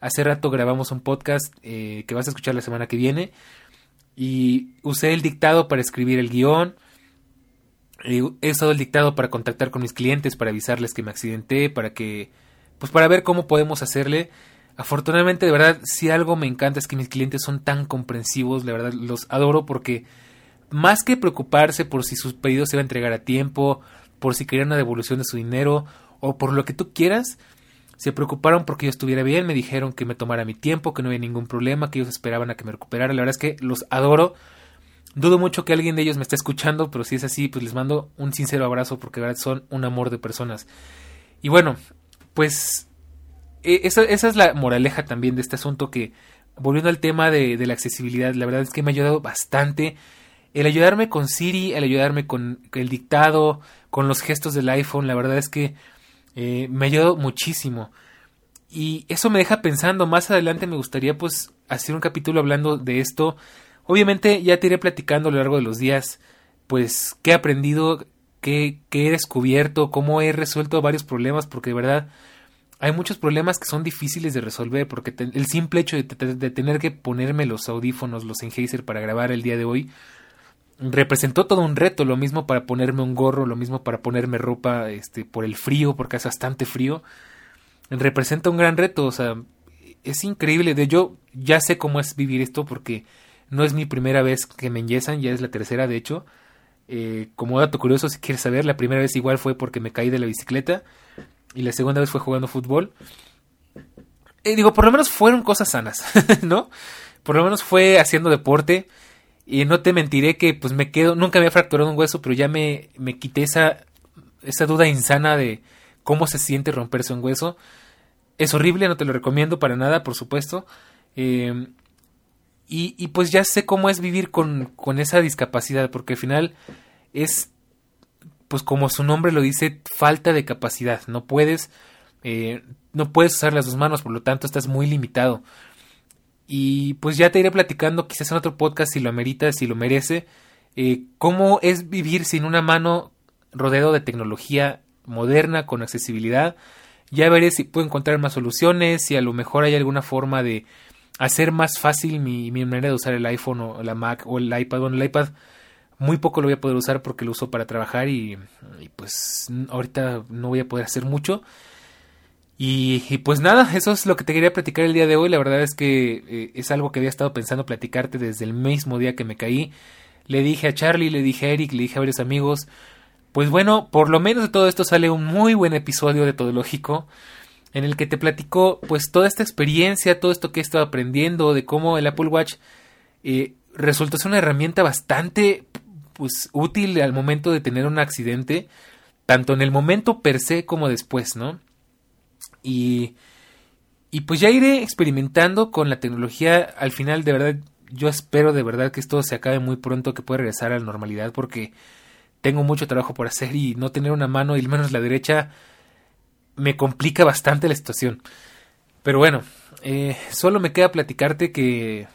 hace rato grabamos un podcast eh, que vas a escuchar la semana que viene. Y usé el dictado para escribir el guion. He usado el dictado para contactar con mis clientes, para avisarles que me accidenté, para que. Pues para ver cómo podemos hacerle. Afortunadamente, de verdad, si algo me encanta es que mis clientes son tan comprensivos, de verdad, los adoro porque más que preocuparse por si sus pedidos se iba a entregar a tiempo, por si querían una devolución de su dinero o por lo que tú quieras, se preocuparon porque yo estuviera bien, me dijeron que me tomara mi tiempo, que no había ningún problema, que ellos esperaban a que me recuperara. La verdad es que los adoro. Dudo mucho que alguien de ellos me esté escuchando, pero si es así, pues les mando un sincero abrazo porque son un amor de personas. Y bueno, pues e, esa, esa es la moraleja también de este asunto que, volviendo al tema de, de la accesibilidad, la verdad es que me ha ayudado bastante el ayudarme con Siri, el ayudarme con el dictado, con los gestos del iPhone, la verdad es que eh, me ayudó muchísimo. Y eso me deja pensando, más adelante me gustaría pues hacer un capítulo hablando de esto. Obviamente ya te iré platicando a lo largo de los días, pues qué he aprendido, qué, qué he descubierto, cómo he resuelto varios problemas, porque de verdad hay muchos problemas que son difíciles de resolver, porque el simple hecho de, tener que ponerme los audífonos, los Sennheiser para grabar el día de hoy, representó todo un reto, lo mismo para ponerme un gorro, lo mismo para ponerme ropa este por el frío, porque hace bastante frío. Representa un gran reto, o sea, es increíble, de yo ya sé cómo es vivir esto porque no es mi primera vez que me enyesan, ya es la tercera de hecho. Eh, como dato curioso, si quieres saber, la primera vez igual fue porque me caí de la bicicleta y la segunda vez fue jugando fútbol. Eh, digo, por lo menos fueron cosas sanas, [laughs] ¿no? Por lo menos fue haciendo deporte y no te mentiré que pues me quedo, nunca me fracturado un hueso, pero ya me, me quité esa, esa duda insana de cómo se siente romperse un hueso. Es horrible, no te lo recomiendo para nada, por supuesto. Eh, y, y, pues ya sé cómo es vivir con, con esa discapacidad, porque al final es, pues como su nombre lo dice, falta de capacidad. No puedes, eh, no puedes usar las dos manos, por lo tanto estás muy limitado. Y pues ya te iré platicando, quizás en otro podcast, si lo amerita, si lo merece, eh, cómo es vivir sin una mano rodeado de tecnología moderna, con accesibilidad. Ya veré si puedo encontrar más soluciones, si a lo mejor hay alguna forma de hacer más fácil mi, manera de usar el iPhone o la Mac o el iPad. Bueno, el iPad muy poco lo voy a poder usar porque lo uso para trabajar y, pues ahorita no voy a poder hacer mucho. Y, pues nada, eso es lo que te quería platicar el día de hoy. La verdad es que eh, es algo que había estado pensando platicarte desde el mismo día que me caí. Le dije a Charlie, le dije a Eric, le dije a varios amigos. Pues bueno, por lo menos de todo esto sale un muy buen episodio de Todo Lógico. En el que te platico pues toda esta experiencia, todo esto que he estado aprendiendo, de cómo el Apple Watch eh, resultó ser una herramienta bastante pues útil al momento de tener un accidente, tanto en el momento per se como después, ¿no? Y, y pues ya iré experimentando con la tecnología. Al final, de verdad, yo espero de verdad que esto se acabe muy pronto, que pueda regresar a la normalidad, porque tengo mucho trabajo por hacer y no tener una mano y menos la derecha me complica bastante la situación. Pero bueno, eh, solo me queda platicarte que,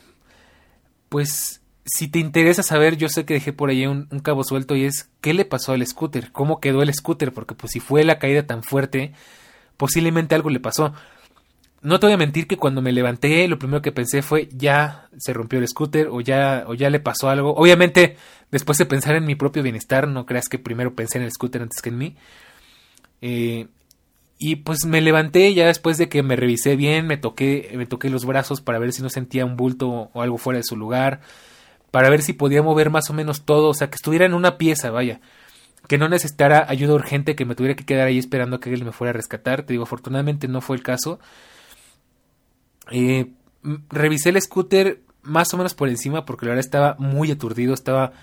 pues, si te interesa saber, yo sé que dejé por ahí un, cabo suelto y es qué le pasó al scooter, cómo quedó el scooter, porque pues si fue la caída tan fuerte, posiblemente algo le pasó. No te voy a mentir que cuando me levanté, lo primero que pensé fue ya se rompió el scooter o ya, o ya le pasó algo. Obviamente, después de pensar en mi propio bienestar, no creas que primero pensé en el scooter antes que en mí. Eh, y pues me levanté ya después de que me revisé bien, me toqué, me toqué los brazos para ver si no sentía un bulto o algo fuera de su lugar, para ver si podía mover más o menos todo, o sea, que estuviera en una pieza, vaya, que no necesitara ayuda urgente, que me tuviera que quedar ahí esperando a que él me fuera a rescatar. Te digo, afortunadamente no fue el caso. Eh, revisé el scooter más o menos por encima porque la verdad estaba muy aturdido, estaba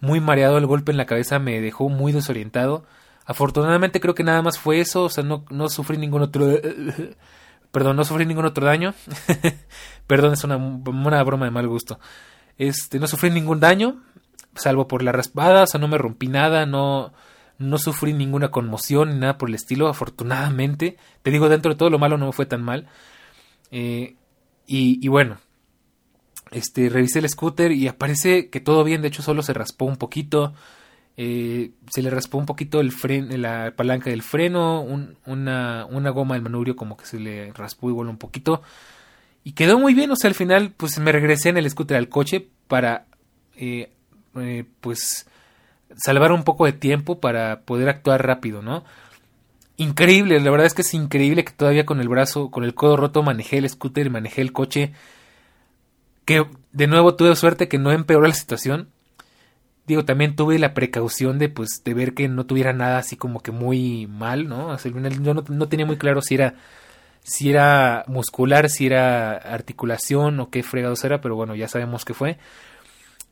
muy mareado, el golpe en la cabeza me dejó muy desorientado. Afortunadamente creo que nada más fue eso, o sea, no, no sufrí ningún otro... [laughs] Perdón, no sufrí ningún otro daño. [laughs] Perdón, es una, una broma de mal gusto. Este, no sufrí ningún daño, salvo por la raspada, o sea, no me rompí nada, no, no sufrí ninguna conmoción ni nada por el estilo, afortunadamente. Te digo, dentro de todo lo malo no me fue tan mal. Eh, y, y, bueno, este, revisé el scooter y aparece que todo bien, de hecho solo se raspó un poquito. Eh, se le raspó un poquito el freno, la palanca del freno, una, una goma del manubrio como que se le raspó igual un poquito. Y quedó muy bien, o sea, al final pues me regresé en el scooter al coche para eh, eh, pues salvar un poco de tiempo para poder actuar rápido, ¿no? Increíble, la verdad es que es increíble que todavía con el brazo, con el codo roto manejé el scooter y manejé el coche. Que de nuevo tuve suerte que no empeoró la situación digo, también tuve la precaución de, pues, de ver que no tuviera nada así como que muy mal, ¿no? yo no, tenía muy claro si era, si era muscular, si era articulación o qué fregados era, pero bueno, ya sabemos que fue.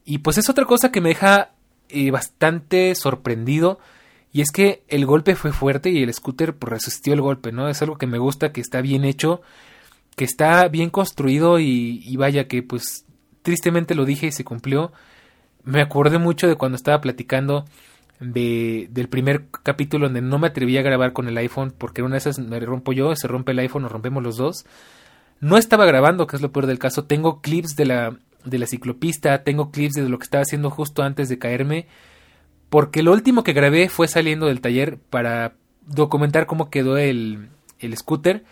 Y pues es otra cosa que me deja eh, bastante sorprendido. Y es que el golpe fue fuerte y el scooter pues, resistió el golpe, ¿no? Es algo que me gusta, que está bien hecho, que está bien construido y, y vaya que pues tristemente lo dije y se cumplió me acordé mucho de cuando estaba platicando de, del primer capítulo donde no me atreví a grabar con el iPhone porque una de esas me rompo yo, se rompe el iPhone, nos rompemos los dos. No estaba grabando, que es lo peor del caso. Tengo clips de la, de la ciclopista, tengo clips de lo que estaba haciendo justo antes de caerme. Porque lo último que grabé fue saliendo del taller para documentar cómo quedó el, el scooter.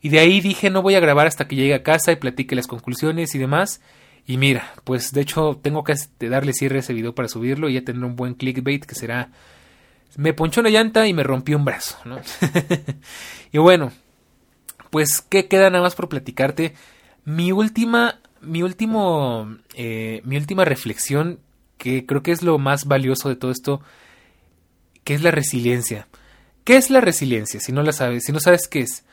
Y de ahí dije no voy a grabar hasta que llegue a casa y platique las conclusiones y demás. Y mira, pues de hecho tengo que este, darle cierre a ese video para subirlo y ya tener un buen clickbait que será me ponchó una llanta y me rompió un brazo, ¿no? [laughs] y bueno, pues qué queda nada más por platicarte. Mi última, mi último, eh, mi última reflexión que creo que es lo más valioso de todo esto, que es la resiliencia. ¿Qué es la resiliencia? Si no la sabes, si no sabes qué es,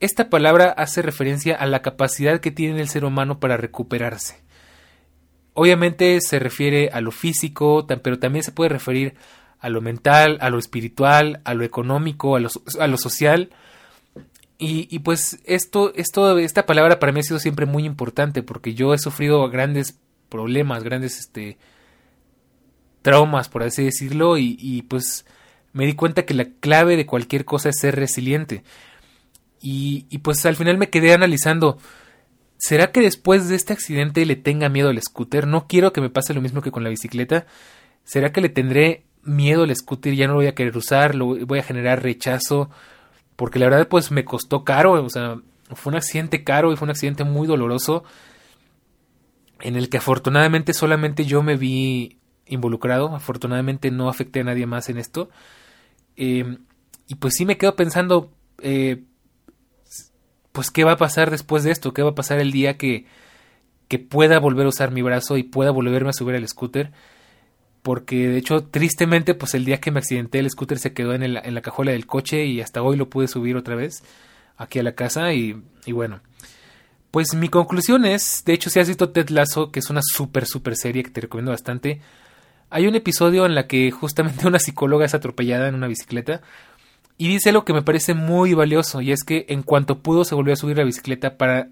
esta palabra hace referencia a la capacidad que tiene el ser humano para recuperarse. Obviamente se refiere a lo físico, pero también se puede referir a lo mental, a lo espiritual, a lo económico, a lo, social. Y, pues esto, esto, esta palabra para mí ha sido siempre muy importante porque yo he sufrido grandes problemas, grandes este, traumas, por así decirlo, y pues me di cuenta que la clave de cualquier cosa es ser resiliente. Y, pues al final me quedé analizando, ¿será que después de este accidente le tenga miedo al scooter? No quiero que me pase lo mismo que con la bicicleta. ¿Será que le tendré miedo al scooter? Ya no lo voy a querer usar, lo voy a generar rechazo. Porque la verdad pues me costó caro, o sea, fue un accidente caro y fue un accidente muy doloroso en el que afortunadamente solamente yo me vi involucrado, afortunadamente no afecté a nadie más en esto. Eh, y pues sí me quedo pensando, eh, pues qué va a pasar después de esto, qué va a pasar el día que, que pueda volver a usar mi brazo y pueda volverme a subir al scooter. Porque de hecho, tristemente, pues el día que me accidenté, el scooter se quedó en, el, en la cajuela del coche y hasta hoy lo pude subir otra vez. aquí a la casa y, y bueno. Pues mi conclusión es, de hecho si has visto Ted Lasso, que es una súper, súper serie que te recomiendo bastante, hay un episodio en la que justamente [laughs] una psicóloga es atropellada en una bicicleta y dice algo que me parece muy valioso y es que en cuanto pudo se volvió a subir la bicicleta para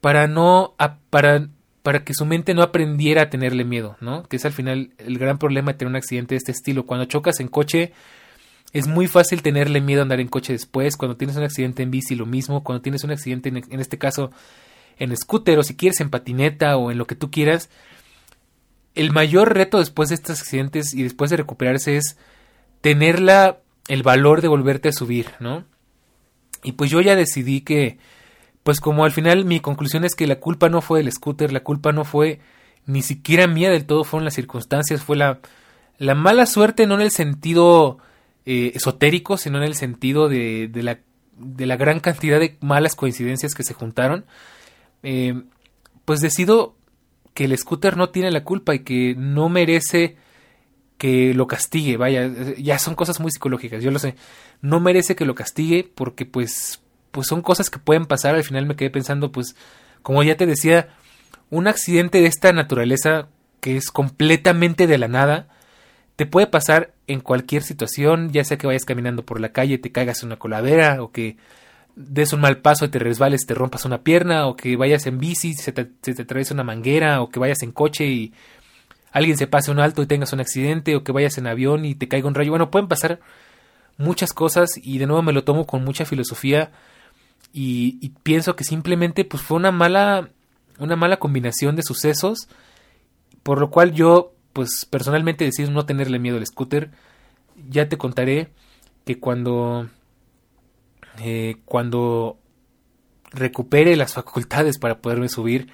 para no para para que su mente no aprendiera a tenerle miedo, ¿no? Que es al final el gran problema de tener un accidente de este estilo. Cuando chocas en coche es muy fácil tenerle miedo a andar en coche después. Cuando tienes un accidente en bici lo mismo. Cuando tienes un accidente en, en este caso en scooter o si quieres en patineta o en lo que tú quieras, el mayor reto después de estos accidentes y después de recuperarse es tener la, el valor de volverte a subir, ¿no? Y pues yo ya decidí que, pues como al final mi conclusión es que la culpa no fue del scooter, la culpa no fue ni siquiera mía del todo, fueron las circunstancias, fue la, la mala suerte no en el sentido eh, esotérico, sino en el sentido de, de, la, de la gran cantidad de malas coincidencias que se juntaron. Eh, pues decido que el scooter no tiene la culpa y que no merece que lo castigue, vaya, ya son cosas muy psicológicas, yo lo sé, no merece que lo castigue porque pues pues son cosas que pueden pasar, al final me quedé pensando pues como ya te decía, un accidente de esta naturaleza que es completamente de la nada, te puede pasar en cualquier situación, ya sea que vayas caminando por la calle, te caigas en una coladera o que des un mal paso y te resbales, te rompas una pierna, o que vayas en bici, se te, se te una manguera, o que vayas en coche y alguien se pase un alto y tengas un accidente, o que vayas en avión y te caiga un rayo. Bueno, pueden pasar muchas cosas y de nuevo me lo tomo con mucha filosofía y, y pienso que simplemente pues fue una mala una mala combinación de sucesos por lo cual yo pues personalmente decido no tenerle miedo al scooter ya te contaré que cuando eh, cuando recupere las facultades para poderme subir,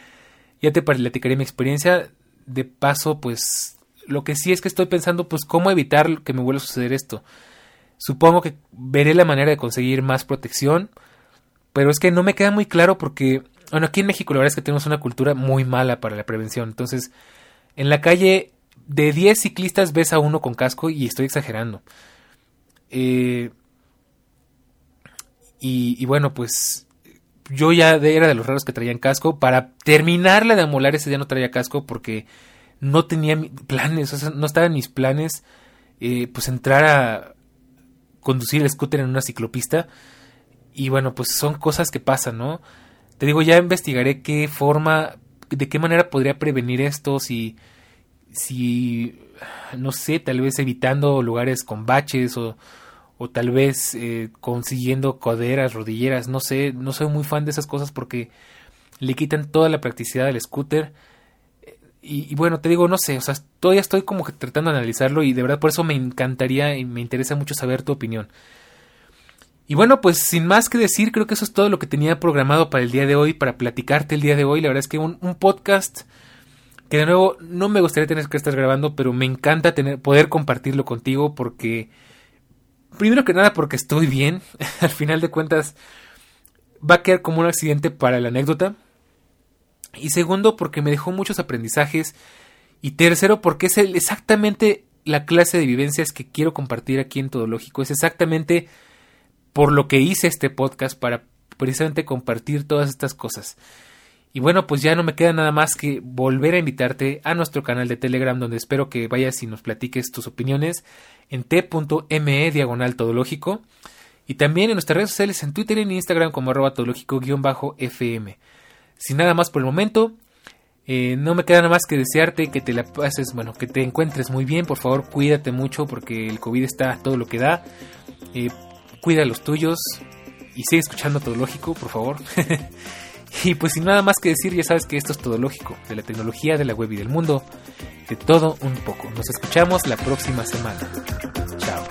ya te platicaré mi experiencia. De paso, pues lo que sí es que estoy pensando, pues cómo evitar que me vuelva a suceder esto. Supongo que veré la manera de conseguir más protección, pero es que no me queda muy claro porque, bueno, aquí en México la verdad es que tenemos una cultura muy mala para la prevención. Entonces, en la calle, de 10 ciclistas ves a uno con casco y estoy exagerando. Eh, y, bueno, pues yo ya era de los raros que traían casco. Para terminarla de amolar ese día no traía casco porque no tenía planes, o sea, no estaba en mis planes eh, pues entrar a conducir el scooter en una ciclopista. Y bueno, pues son cosas que pasan, ¿no? Te digo, ya investigaré qué forma, de qué manera podría prevenir esto, si, si, no sé, tal vez evitando lugares con baches o, o tal vez eh, consiguiendo coderas, rodilleras, no sé, no soy muy fan de esas cosas porque le quitan toda la practicidad del scooter. Y, bueno, te digo, no sé, o sea, todavía estoy como que tratando de analizarlo y de verdad por eso me encantaría y me interesa mucho saber tu opinión. Y bueno, pues sin más que decir, creo que eso es todo lo que tenía programado para el día de hoy, para platicarte el día de hoy. La verdad es que un, un podcast que de nuevo no me gustaría tener que estar grabando, pero me encanta tener, poder compartirlo contigo porque Primero que nada porque estoy bien. [laughs] Al final de cuentas va a quedar como un accidente para la anécdota. Y segundo porque me dejó muchos aprendizajes. Y tercero porque es exactamente la clase de vivencias que quiero compartir aquí en Todo Lógico. Es exactamente por lo que hice este podcast para precisamente compartir todas estas cosas. Y bueno, pues ya no me queda nada más que volver a invitarte a nuestro canal de Telegram donde espero que vayas y nos platiques tus opiniones en t.me diagonal todológico y también en nuestras redes sociales en Twitter y en Instagram como arroba todológico-fm. Sin nada más por el momento, eh, no me queda nada más que desearte que te la pases, bueno, que te encuentres muy bien, por favor cuídate mucho porque el COVID está todo lo que da. Eh, cuida a los tuyos y sigue escuchando Todológico, por favor. [laughs] Y pues sin nada más que decir, ya sabes que esto es todo lógico, de la tecnología, de la web y del mundo, de todo un poco. Nos escuchamos la próxima semana. Chao.